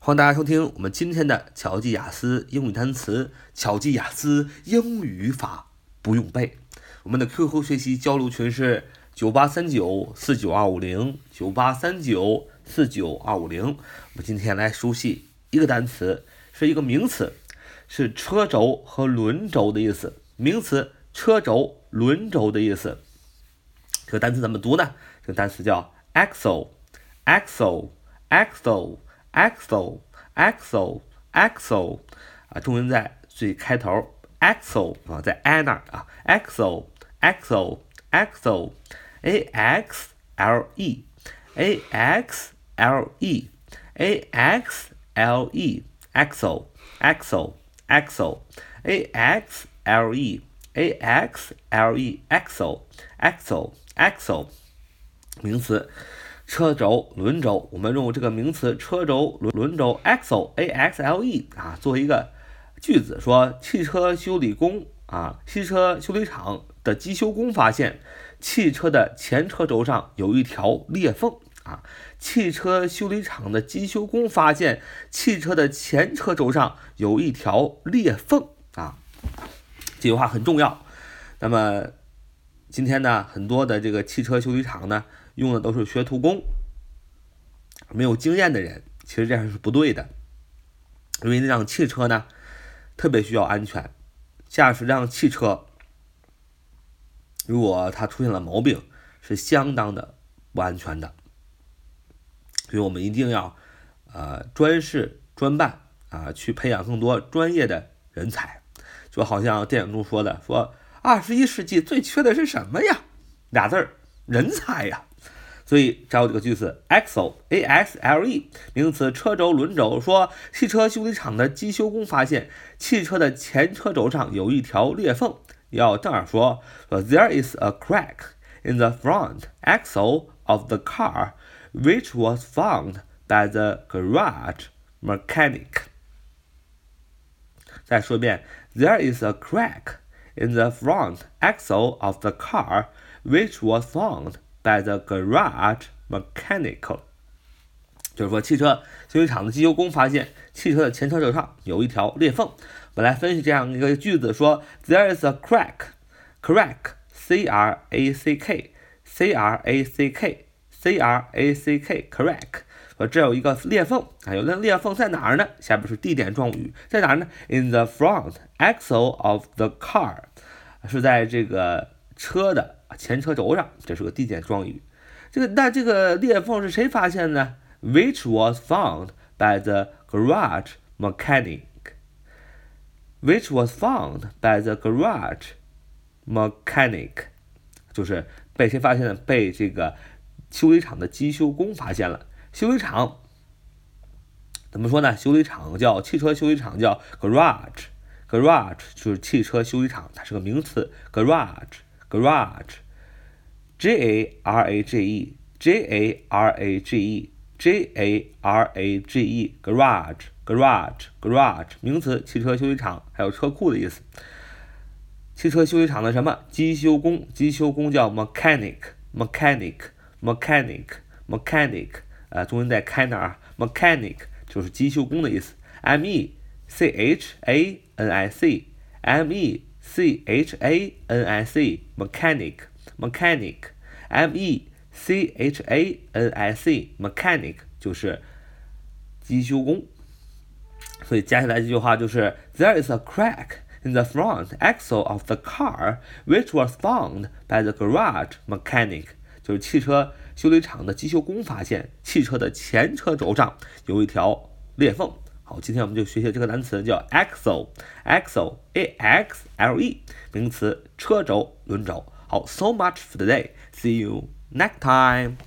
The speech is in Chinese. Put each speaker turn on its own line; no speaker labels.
欢迎大家收听我们今天的巧记雅思英语单词、巧记雅思英语法不用背。我们的 QQ 学习交流群是九八三九四九二五零九八三九四九二五零。我们今天来熟悉一个单词，是一个名词，是车轴和轮轴的意思。名词车轴、轮轴的意思。这个单词怎么读呢？这个单词叫 axle，axle，axle。axle axle axle 啊，重音在最开头，axle 啊，在 a 那儿啊，axle axle axle a x l e a x l e a x l e axle axle axle a x l e a x l e axle axle axle 名词。 车轴、轮轴，我们用这个名词车轴、轮轮轴 axle a x l e 啊，作为一个句子，说汽车修理工啊，汽车修理厂的机修工发现汽车的前车轴上有一条裂缝啊，汽车修理厂的机修工发现汽车的前车轴上有一条裂缝啊，这句话很重要。那么今天呢，很多的这个汽车修理厂呢。用的都是学徒工，没有经验的人，其实这样是不对的，因为那辆汽车呢，特别需要安全，驾驶辆汽车，如果它出现了毛病，是相当的不安全的，所以我们一定要，呃，专事专办啊，去培养更多专业的人才，就好像电影中说的，说二十一世纪最缺的是什么呀？俩字儿，人才呀。所以，找这个句子，axle a x l e，名词，车轴、轮轴。说汽车修理厂的机修工发现汽车的前车轴上有一条裂缝。要这样说，说 there is a crack in the front axle of the car, which was found by the garage mechanic。再说一遍，there is a crack in the front axle of the car, which was found。 By the garage mechanical，就是说汽车修理厂的机修工发现汽车的前车轴上有一条裂缝。我们来分析这样一个句子：说 There is a crack，crack，c r a c k，c r a c k，c r a c k，crack。说这有一个裂缝啊，有那裂缝在哪儿呢？下边是地点状语，在哪儿呢？In the front axle of the car，是在这个车的。前车轴上，这是个地点状语。这个那这个裂缝是谁发现的？Which was found by the garage mechanic. Which was found by the garage mechanic. 就是被谁发现的？被这个修理厂的机修工发现了。修理厂怎么说呢？修理厂叫汽车修理厂叫 garage。garage 就是汽车修理厂，它是个名词。garage。garage, G A R A G E, G A R A G E, G A R A G E, garage, garage, garage，名词，汽车修理厂，还有车库的意思。汽车修理厂的什么？机修工，机修工叫 mechanic, mechanic, mechanic, mechanic，呃，中音在开那儿，mechanic 就是机修工的意思。M E C H A N I C, M E C H A N I C mechanic mechanic M E C H A N I C mechanic 就是机修工，所以接下来这句话就是 There is a crack in the front axle of the car which was found by the garage mechanic，就是汽车修理厂的机修工发现汽车的前车轴上有一条裂缝。 好，今天我们就学习这个单词，叫 axle，axle，a x l e，名词，车轴、轮轴。好，so much for today，see you next time。